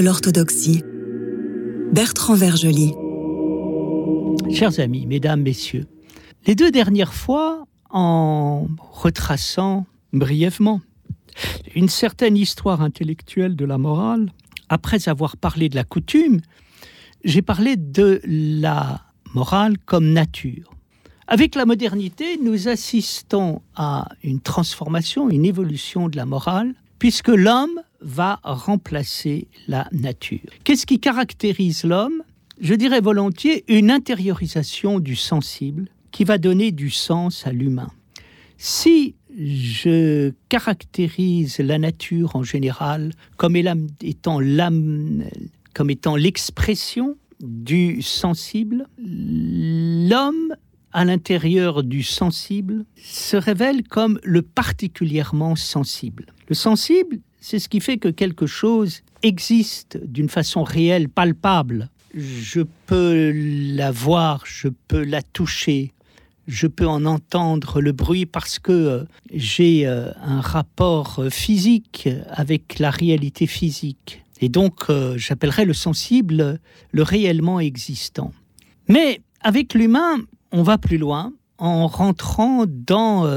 L'orthodoxie. Bertrand Vergely. Chers amis, mesdames, messieurs, les deux dernières fois, en retraçant brièvement une certaine histoire intellectuelle de la morale, après avoir parlé de la coutume, j'ai parlé de la morale comme nature. Avec la modernité, nous assistons à une transformation, une évolution de la morale, puisque l'homme va remplacer la nature. Qu'est-ce qui caractérise l'homme? Je dirais volontiers une intériorisation du sensible qui va donner du sens à l'humain. Si je caractérise la nature en général comme étant l'âme, comme étant l'expression du sensible, l'homme à l'intérieur du sensible se révèle comme le particulièrement sensible. Le sensible, c'est ce qui fait que quelque chose existe d'une façon réelle, palpable. Je peux la voir, je peux la toucher, je peux en entendre le bruit parce que euh, j'ai euh, un rapport euh, physique avec la réalité physique. Et donc, j'appellerais le sensible le réellement existant. Mais avec l'humain, on va plus loin en rentrant dans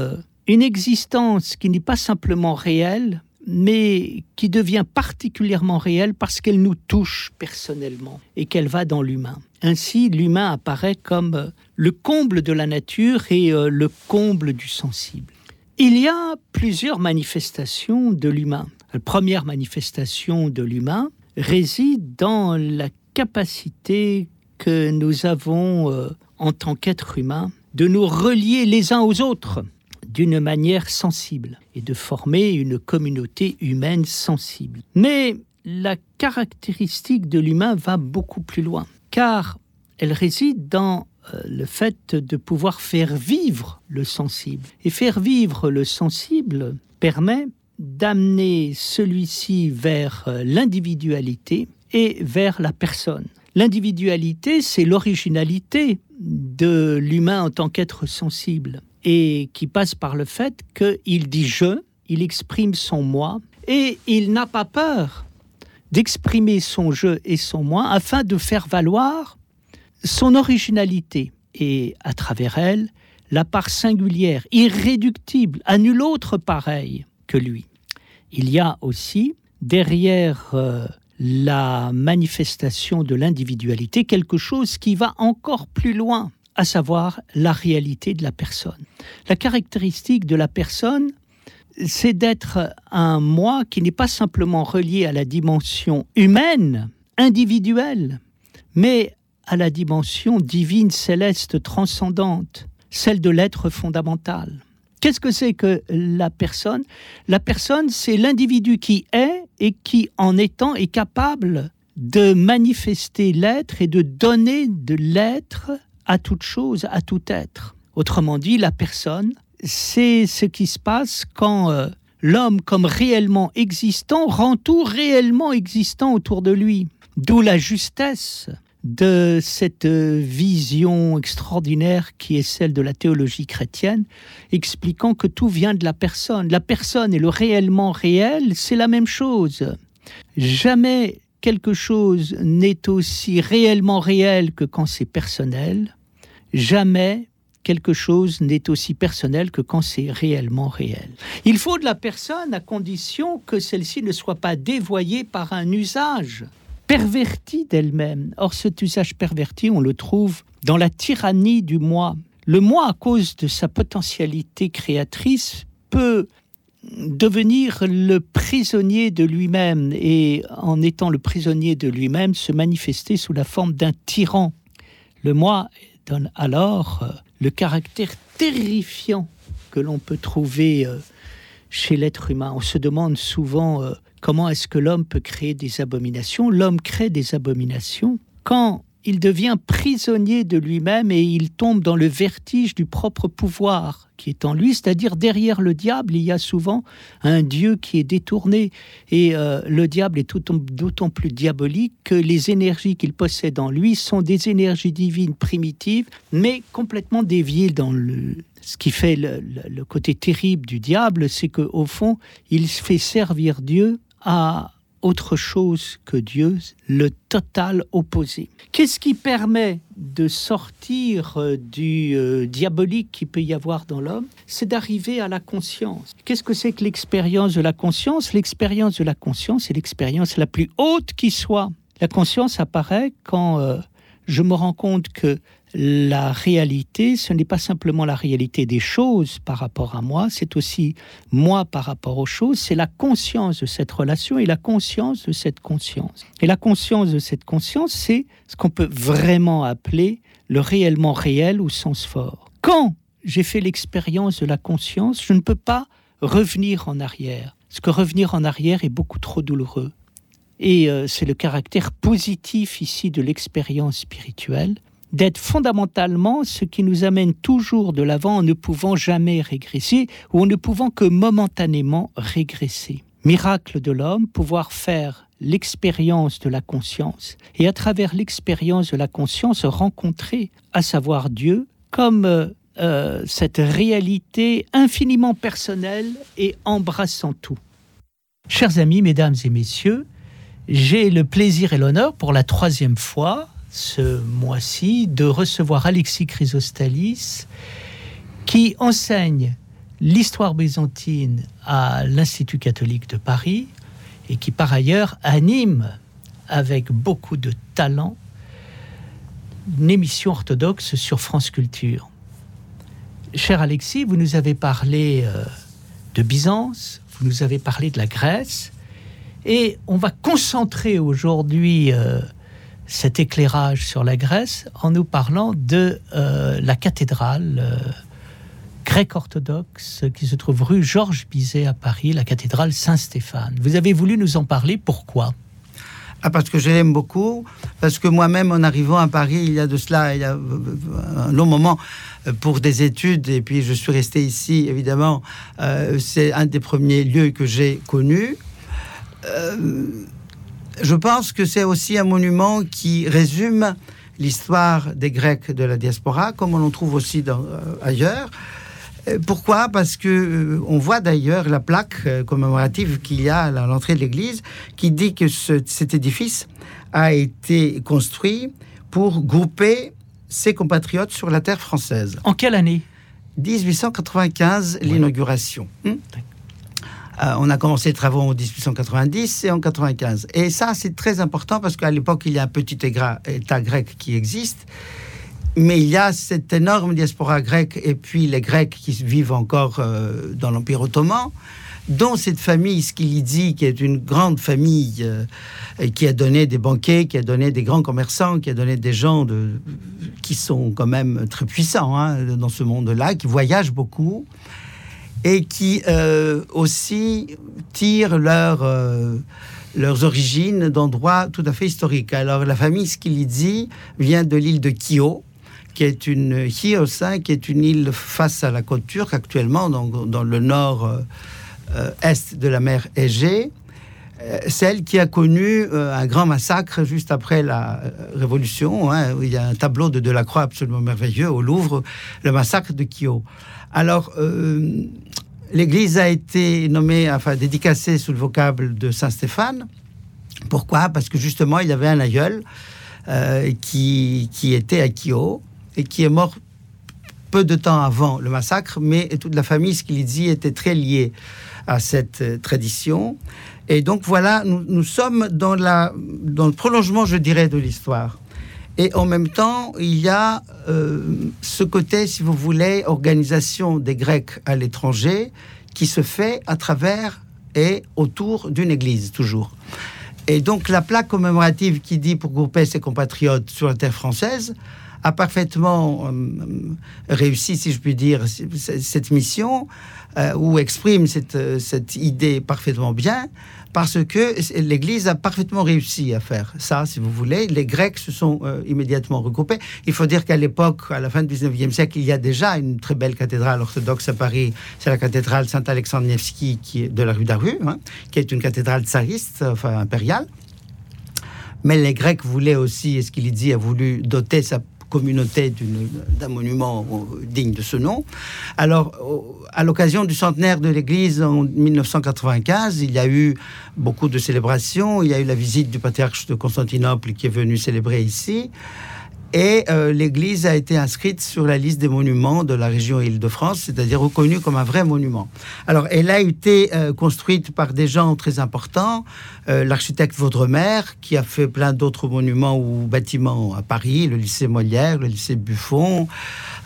une existence qui n'est pas simplement réelle, mais qui devient particulièrement réelle parce qu'elle nous touche personnellement et qu'elle va dans l'humain. Ainsi, l'humain apparaît comme euh, le comble de la nature et euh, le comble du sensible. Il y a plusieurs manifestations de l'humain. La première manifestation de l'humain réside dans la capacité que nous avons euh, en tant qu'être humain de nous relier les uns aux autres d'une manière sensible et de former une communauté humaine sensible. Mais la caractéristique de l'humain va beaucoup plus loin, car elle réside dans euh, le fait de pouvoir faire vivre le sensible. Et faire vivre le sensible permet d'amener celui-ci vers euh, l'individualité et vers la personne. L'individualité, c'est l'originalité de l'humain en tant qu'être sensible et qui passe par le fait qu'il dit je, il exprime son moi, et il n'a pas peur d'exprimer son je et son moi afin de faire valoir son originalité et à travers elle la part singulière, irréductible, à nul autre pareil que lui. Il y a aussi derrière euh, la manifestation de l'individualité quelque chose qui va encore plus loin à savoir la réalité de la personne. La caractéristique de la personne, c'est d'être un moi qui n'est pas simplement relié à la dimension humaine, individuelle, mais à la dimension divine, céleste, transcendante, celle de l'être fondamental. Qu'est-ce que c'est que la personne? La personne, c'est l'individu qui est et qui, en étant, est capable de manifester l'être et de donner de l'être à toute chose, à tout être. Autrement dit, la personne, c'est ce qui se passe quand euh, l'homme, comme réellement existant, rend tout réellement existant autour de lui. D'où la justesse de cette vision extraordinaire qui est celle de la théologie chrétienne, expliquant que tout vient de la personne. La personne et le réellement réel, c'est la même chose. Jamais quelque chose n'est aussi réellement réel que quand c'est personnel, jamais quelque chose n'est aussi personnel que quand c'est réellement réel. Il faut de la personne à condition que celle-ci ne soit pas dévoyée par un usage perverti d'elle-même. Or cet usage perverti, on le trouve dans la tyrannie du moi. Le moi, à cause de sa potentialité créatrice, peut devenir le prisonnier de lui-même et en étant le prisonnier de lui-même se manifester sous la forme d'un tyran. Le moi donne alors euh, le caractère terrifiant que l'on peut trouver euh, chez l'être humain. On se demande souvent euh, comment est-ce que l'homme peut créer des abominations? L'homme crée des abominations quand il devient prisonnier de lui-même et il tombe dans le vertige du propre pouvoir qui est en lui, c'est-à-dire derrière le diable, il y a souvent un Dieu qui est détourné. Et euh, le diable est d'autant plus diabolique que les énergies qu'il possède en lui sont des énergies divines primitives, mais complètement déviées dans le... Ce qui fait le, côté terrible du diable, c'est qu'au fond, il fait servir Dieu à autre chose que Dieu, le total opposé. Qu'est-ce qui permet de sortir euh, du euh, diabolique qui peut y avoir dans l'homme? C'est d'arriver à la conscience. Qu'est-ce que c'est que l'expérience de la conscience? L'expérience de la conscience est l'expérience la plus haute qui soit. La conscience apparaît quand euh, je me rends compte que la réalité, ce n'est pas simplement la réalité des choses par rapport à moi, c'est aussi moi par rapport aux choses, c'est la conscience de cette relation et la conscience de cette conscience. Et la conscience de cette conscience, c'est ce qu'on peut vraiment appeler le réellement réel au sens fort. Quand j'ai fait l'expérience de la conscience, je ne peux pas revenir en arrière. Parce que revenir en arrière est beaucoup trop douloureux. Et euh, c'est le caractère positif ici de l'expérience spirituelle d'être fondamentalement ce qui nous amène toujours de l'avant en ne pouvant jamais régresser ou en ne pouvant que momentanément régresser. Miracle de l'homme, pouvoir faire l'expérience de la conscience et à travers l'expérience de la conscience rencontrer, à savoir Dieu, comme euh, euh, cette réalité infiniment personnelle et embrassant tout. Chers amis, mesdames et messieurs, j'ai le plaisir et l'honneur pour la troisième fois ce mois-ci de recevoir Alexis Chrysostalis qui enseigne l'histoire byzantine à l'Institut catholique de Paris et qui par ailleurs anime avec beaucoup de talent une émission orthodoxe sur France Culture. Cher Alexis, vous nous avez parlé euh, de Byzance, vous nous avez parlé de la Grèce, et on va concentrer aujourd'hui euh, cet éclairage sur la Grèce en nous parlant de euh, la cathédrale euh, grecque orthodoxe qui se trouve rue Georges Bizet à Paris, la cathédrale Saint-Stéphane. Vous avez voulu nous en parler, pourquoi? Ah, parce que je l'aime beaucoup, parce que moi-même, en arrivant à Paris, il y a de cela, il y a un long moment, euh, pour des études, et puis je suis resté ici, évidemment, c'est un des premiers lieux que j'ai connus je pense que c'est aussi un monument qui résume l'histoire des Grecs de la diaspora, comme on en trouve aussi dans, euh, ailleurs. Euh, pourquoi? Parce que euh, on voit d'ailleurs la plaque commémorative qu'il y a à l'entrée de l'église qui dit que cet édifice a été construit pour grouper ses compatriotes sur la terre française. En quelle année? 1895, l'inauguration. Hmm euh, on a commencé les travaux en 1890 et en 95. Et ça, c'est très important parce qu'à l'époque, il y a un petit État grec qui existe. Mais il y a cette énorme diaspora grecque et puis les Grecs qui vivent encore euh, dans l'Empire ottoman, dont cette famille Skilidzi, qui est une grande famille euh, qui a donné des banquets, qui a donné des grands commerçants, qui a donné des gens qui sont quand même très puissants hein, dans ce monde-là, qui voyagent beaucoup et qui euh, aussi tirent leur, euh, leurs origines d'endroits tout à fait historiques. Alors la famille Skilidzi vient de l'île de Kio, qui est une qui est une île face à la côte turque actuellement, dans, dans le nord euh, est de la mer Égée. Celle qui a connu un grand massacre juste après la Révolution. Hein, il y a un tableau de Delacroix absolument merveilleux au Louvre, le massacre de Kio. Alors, l'église a été nommée, enfin dédicacée sous le vocable de Saint Stéphane. Pourquoi? Parce que justement, il y avait un aïeul euh, qui, qui était à Kyo et qui est mort peu de temps avant le massacre, mais toute la famille dit était très liée à cette euh, tradition. Et donc voilà, nous, sommes dans, la, dans le prolongement, je dirais, de l'histoire. Et en même temps, il y a euh, ce côté, si vous voulez, organisation des Grecs à l'étranger qui se fait à travers et autour d'une église, toujours. Et donc la plaque commémorative qui dit pour grouper ses compatriotes sur la terre française a parfaitement euh, réussi, si je puis dire, cette mission, euh, ou exprime cette, cette idée parfaitement bien, parce que l'Église a parfaitement réussi à faire ça, si vous voulez. Les Grecs se sont euh, immédiatement regroupés. Il faut dire qu'à l'époque, à la fin du 19e siècle, il y a déjà une très belle cathédrale orthodoxe à Paris. C'est la cathédrale Saint-Alexandre Nevski qui est de la rue d'Aru, hein, qui est une cathédrale tsariste, enfin impériale. Mais les Grecs voulaient aussi, et ce qu'il dit, a voulu doter sa communauté d'un monument digne de ce nom. Alors, à l'occasion du centenaire de l'église en 1995, il y a eu beaucoup de célébrations. Il y a eu la visite du patriarche de Constantinople qui est venu célébrer ici. Et euh, l'église a été inscrite sur la liste des monuments de la région Île-de-France, c'est-à-dire reconnue comme un vrai monument. Alors, elle a été euh, construite par des gens très importants. Euh, l'architecte Vaudremer, qui a fait plein d'autres monuments ou bâtiments à Paris, le lycée Molière, le lycée Buffon,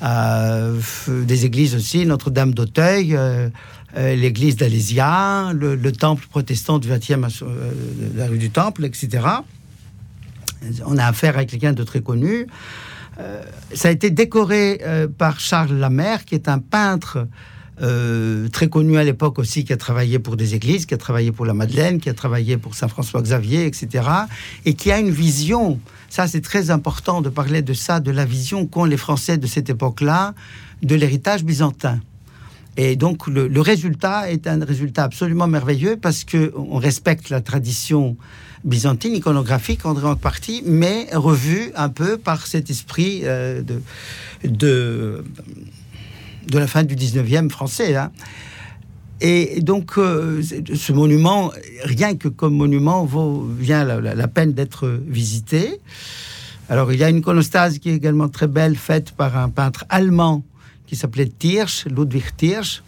des églises aussi, Notre-Dame d'Auteuil. l'église d'Alésia, le, le, temple protestant du 20e, la rue du Temple, etc on a affaire avec quelqu'un de très connu. Euh, ça a été décoré euh, par Charles Lamère, qui est un peintre euh, très connu à l'époque aussi, qui a travaillé pour des églises, qui a travaillé pour la Madeleine, qui a travaillé pour Saint François Xavier, etc. Et qui a une vision, ça c'est très important de parler de ça, de la vision qu'ont les Français de cette époque-là, de l'héritage byzantin. Et donc le, le, résultat est un résultat absolument merveilleux parce qu'on respecte la tradition byzantine, iconographique en grande partie, mais revue un peu par cet esprit euh, de, de, de, la fin du 19e français. Hein. Et donc, euh, ce monument, rien que comme monument, vaut, vient la, peine d'être visité. Alors, il y a une iconostase qui est également très belle, faite par un peintre allemand qui s'appelait Tirsch, Ludwig Tirsch,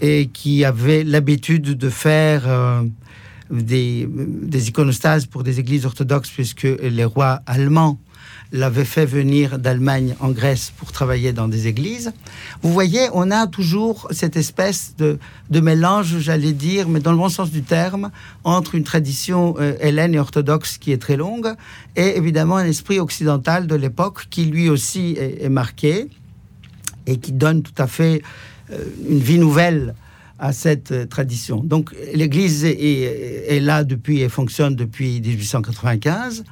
et qui avait l'habitude de faire euh, des, iconostases pour des églises orthodoxes, puisque les rois allemands l'avaient fait venir d'Allemagne en Grèce pour travailler dans des églises. Vous voyez, on a toujours cette espèce de, de mélange, j'allais dire, mais dans le bon sens du terme, entre une tradition euh, hélène et orthodoxe qui est très longue, et évidemment un esprit occidental de l'époque qui lui aussi est, marqué et qui donne tout à fait euh, une vie nouvelle à cette euh, tradition. Donc l'Église est, là depuis et fonctionne depuis 1895.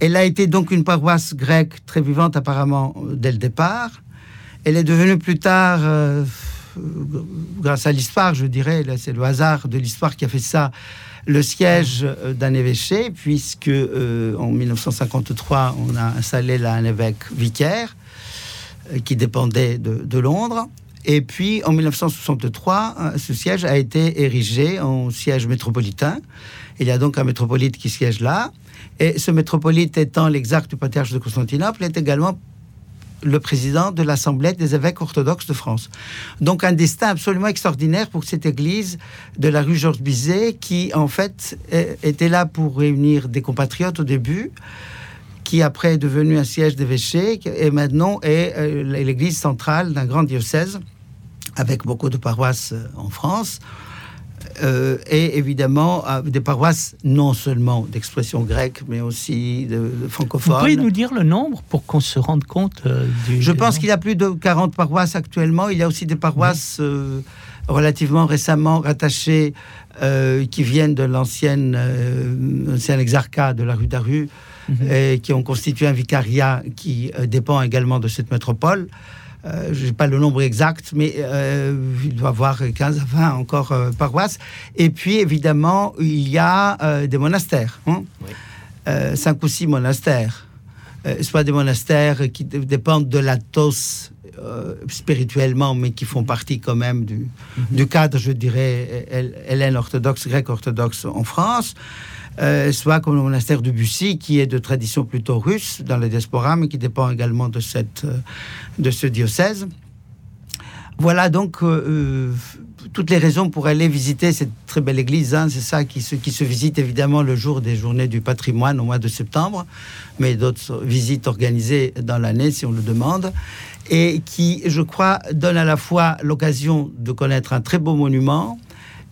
Elle a été donc une paroisse grecque très vivante apparemment dès le départ. Elle est devenue plus tard, euh, grâce à l'histoire, je dirais, c'est le hasard de l'histoire qui a fait ça, le siège euh, d'un évêché, puisque en 1953, on a installé là un évêque vicaire qui dépendait de Londres. Et puis, en 1963, euh, ce siège a été érigé en siège métropolitain. Il y a donc un métropolite qui siège là. Et ce métropolite étant l'exarque du patriarche de Constantinople, est également le président de l'Assemblée des évêques orthodoxes de France. Donc un destin absolument extraordinaire pour cette église de la rue Georges Bizet, qui en fait était là pour réunir des compatriotes au début, qui après est devenu un siège d'évêché et maintenant est euh, l'église centrale d'un grand diocèse avec beaucoup de paroisses euh, en France. Euh, et évidemment des paroisses non seulement d'expression grecque, mais aussi de, francophone. Vous pouvez nous dire le nombre pour qu'on se rende compte du... Je pense qu'il y a plus de 40 paroisses actuellement. Il y a aussi des paroisses relativement récemment rattachées qui viennent de l'ancienne ancien exarcat de la rue d'Aru. Et qui ont constitué un vicariat qui euh, dépend également de cette métropole. Euh, je n'ai pas le nombre exact, mais euh, il doit y avoir 15 à 20 encore paroisses. Et puis, évidemment, il y a des monastères, hein. cinq ou six monastères, soit des monastères qui dépendent de l'Athos spirituellement, mais qui font partie quand même du, mhm. du cadre, je dirais, hélène orthodoxe, grec orthodoxe en France. Euh, soit comme le monastère de Bussy, qui est de tradition plutôt russe dans la diaspora, mais qui dépend également de, euh, ce diocèse. Voilà donc euh, toutes les raisons pour aller visiter cette très belle église. Hein. C'est ça qui se, qui se visite évidemment le jour des journées du patrimoine au mois de septembre, mais d'autres visites organisées dans l'année si on le demande, et qui, je crois, donne à la fois l'occasion de connaître un très beau monument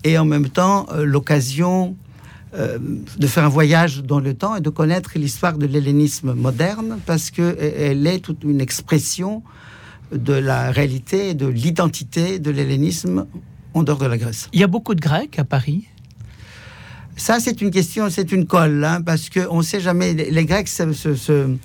et en même temps l'occasion euh, de faire un voyage dans le temps et de connaître l'histoire de l'hellénisme moderne parce qu'elle est toute une expression de la réalité et de l'identité de l'hellénisme en dehors de la Grèce. Il y a beaucoup de Grecs à Paris? Ça, c'est une question, c'est une colle, hein, parce qu'on ne sait jamais. Les, Grecs se,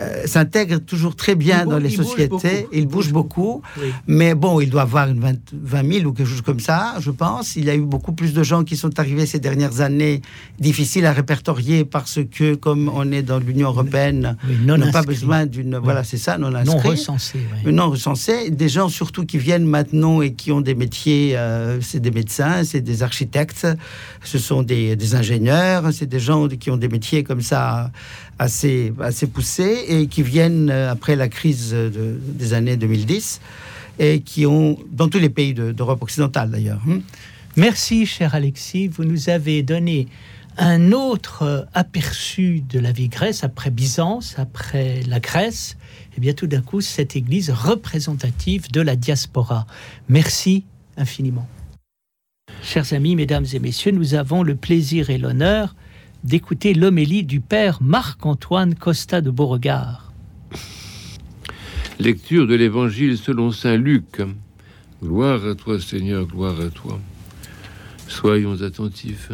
euh, s'intègre toujours très bien dans les sociétés. il bouge beaucoup. Mais bon, il doit avoir une 20, 000 ou quelque chose comme ça, je pense. Il y a eu beaucoup plus de gens qui sont arrivés ces dernières années, difficiles à répertorier parce que, comme on est dans l'Union européenne, on n'a pas besoin d'une. Voilà, c'est ça, non inscrit. Non recensé. Non recensé. Des gens surtout qui viennent maintenant et qui ont des métiers, euh, c'est des médecins, c'est des architectes, ce sont des, des ingénieurs, c'est des gens qui ont des métiers comme ça assez, assez poussés et qui viennent euh, après la crise des années 2010 et qui ont, dans tous les pays d'Europe occidentale d'ailleurs. Hein. Merci, cher Alexis. Vous nous avez donné un autre euh, aperçu de la vie grecque après Byzance, après la Grèce. Et bien tout d'un coup, cette église représentative de la diaspora. Merci infiniment. Chers amis, mesdames et messieurs, nous avons le plaisir et l'honneur d'écouter l'homélie du père Marc-Antoine Costa de Beauregard. Lecture de l'Évangile selon Saint Luc. Gloire à toi Seigneur, gloire à toi. Soyons attentifs.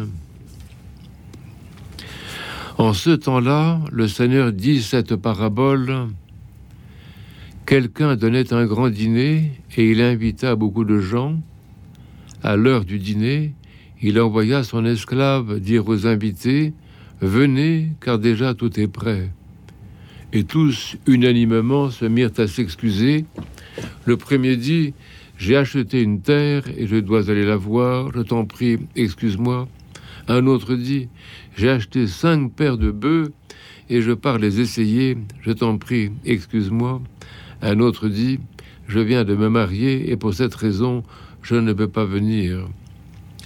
En ce temps-là, le Seigneur dit cette parabole. Quelqu'un donnait un grand dîner et il invita beaucoup de gens. À l'heure du dîner, il envoya son esclave dire aux invités Venez, car déjà tout est prêt. Et tous, unanimement, se mirent à s'excuser. Le premier dit J'ai acheté une terre et je dois aller la voir, je t'en prie, excuse-moi. Un autre dit J'ai acheté cinq paires de bœufs et je pars les essayer, je t'en prie, excuse-moi. Un autre dit Je viens de me marier et pour cette raison, je ne peux pas venir.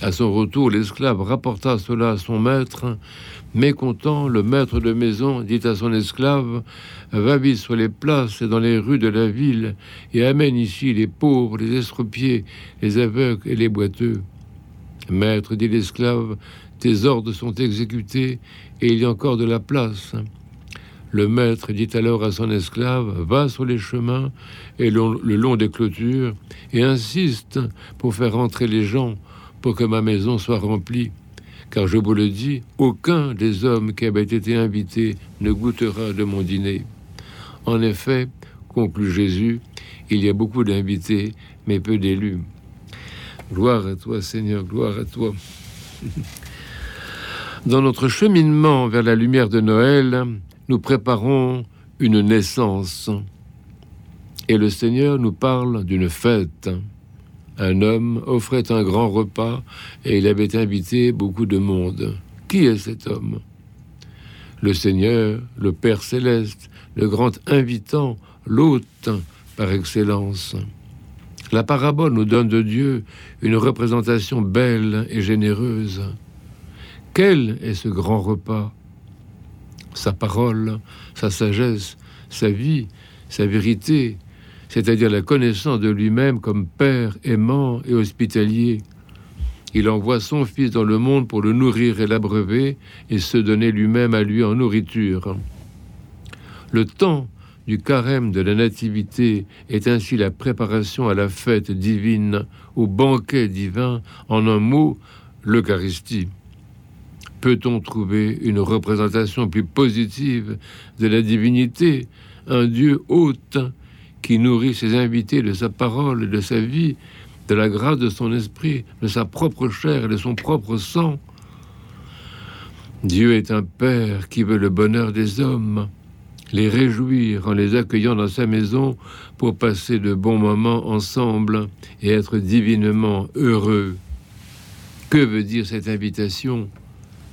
À son retour, l'esclave rapporta cela à son maître. Mécontent, le maître de maison dit à son esclave Va vite sur les places et dans les rues de la ville et amène ici les pauvres, les estropiés, les aveugles et les boiteux. Maître, dit l'esclave, tes ordres sont exécutés et il y a encore de la place. Le maître dit alors à son esclave Va sur les chemins et le long des clôtures et insiste pour faire entrer les gens pour que ma maison soit remplie. Car je vous le dis, aucun des hommes qui avaient été invités ne goûtera de mon dîner. En effet, conclut Jésus, il y a beaucoup d'invités, mais peu d'élus. Gloire à toi, Seigneur, gloire à toi. Dans notre cheminement vers la lumière de Noël, nous préparons une naissance. Et le Seigneur nous parle d'une fête un homme offrait un grand repas et il avait invité beaucoup de monde. Qui est cet homme? Le Seigneur, le Père céleste, le grand invitant, l'hôte par excellence. La parabole nous donne de Dieu une représentation belle et généreuse. Quel est ce grand repas? Sa parole, sa sagesse, sa vie, sa vérité, c'est-à-dire la connaissance de lui-même comme Père aimant et hospitalier. Il envoie son Fils dans le monde pour le nourrir et l'abreuver et se donner lui-même à lui en nourriture. Le temps du carême de la Nativité est ainsi la préparation à la fête divine, au banquet divin, en un mot, l'Eucharistie. Peut-on trouver une représentation plus positive de la divinité, un Dieu hôte qui nourrit ses invités de sa parole et de sa vie, de la grâce de son esprit, de sa propre chair et de son propre sang. Dieu est un Père qui veut le bonheur des hommes, les réjouir en les accueillant dans sa maison pour passer de bons moments ensemble et être divinement heureux. Que veut dire cette invitation?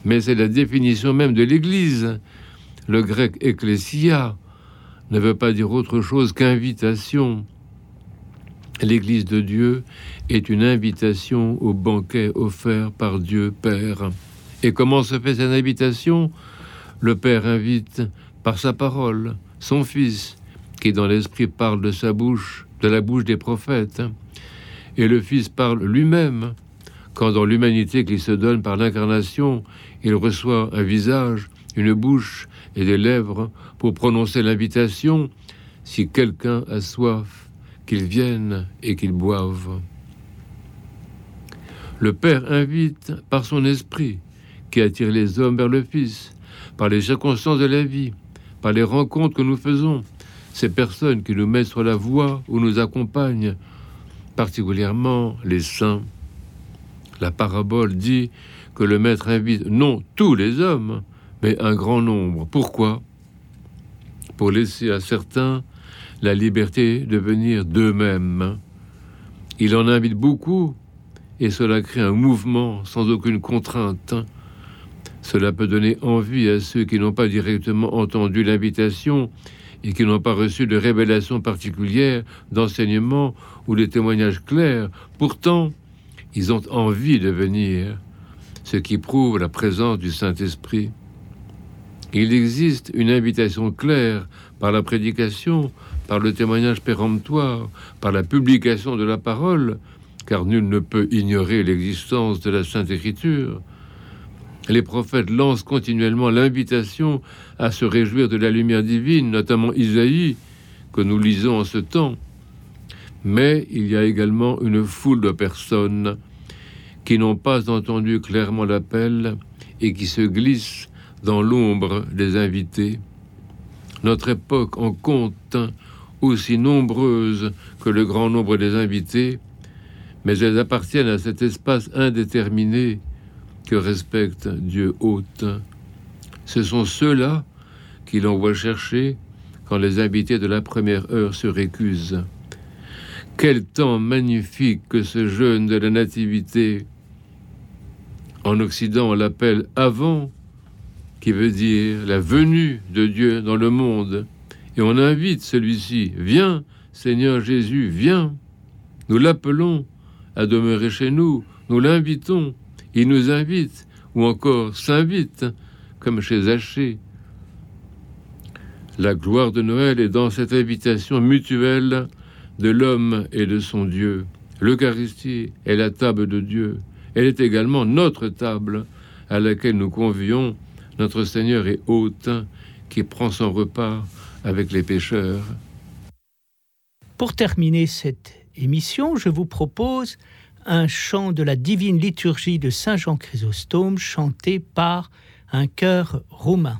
Mais c'est la définition même de l'Église. Le grec ecclesia, ne veut pas dire autre chose qu'invitation. L'Église de Dieu est une invitation au banquet offert par Dieu Père. Et comment se fait cette invitation? Le Père invite par sa parole son Fils, qui dans l'Esprit parle de sa bouche, de la bouche des prophètes. Et le Fils parle lui-même, quand dans l'humanité qui se donne par l'incarnation, il reçoit un visage, une bouche et des lèvres pour prononcer l'invitation si quelqu'un a soif, qu'il vienne et qu'il boive. Le Père invite par son esprit qui attire les hommes vers le Fils, par les circonstances de la vie, par les rencontres que nous faisons, ces personnes qui nous mettent sur la voie ou nous accompagnent, particulièrement les saints. La parabole dit que le Maître invite non tous les hommes, mais un grand nombre. Pourquoi? Pour laisser à certains la liberté de venir d'eux-mêmes. Il en invite beaucoup et cela crée un mouvement sans aucune contrainte. Cela peut donner envie à ceux qui n'ont pas directement entendu l'invitation et qui n'ont pas reçu de révélation particulière, d'enseignement ou de témoignages clairs. Pourtant, ils ont envie de venir, ce qui prouve la présence du Saint-Esprit. Il existe une invitation claire par la prédication, par le témoignage péremptoire, par la publication de la parole, car nul ne peut ignorer l'existence de la Sainte Écriture. Les prophètes lancent continuellement l'invitation à se réjouir de la lumière divine, notamment Isaïe, que nous lisons en ce temps. Mais il y a également une foule de personnes qui n'ont pas entendu clairement l'appel et qui se glissent dans l'ombre des invités. Notre époque en compte aussi nombreuse que le grand nombre des invités, mais elles appartiennent à cet espace indéterminé que respecte Dieu hôte. Ce sont ceux-là qui l'envoient chercher quand les invités de la première heure se récusent. Quel temps magnifique que ce jeûne de la Nativité. En Occident, on l'appelle avant, qui veut dire la venue de Dieu dans le monde. Et on invite celui-ci, viens, Seigneur Jésus, viens. Nous l'appelons à demeurer chez nous, nous l'invitons, il nous invite, ou encore s'invite, comme chez Zachée. La gloire de Noël est dans cette invitation mutuelle de l'homme et de son Dieu. L'Eucharistie est la table de Dieu. Elle est également notre table à laquelle nous convions notre Seigneur et hôte qui prend son repas avec les pécheurs. Pour terminer cette émission, je vous propose un chant de la divine liturgie de Saint Jean Chrysostome chanté par un chœur roumain.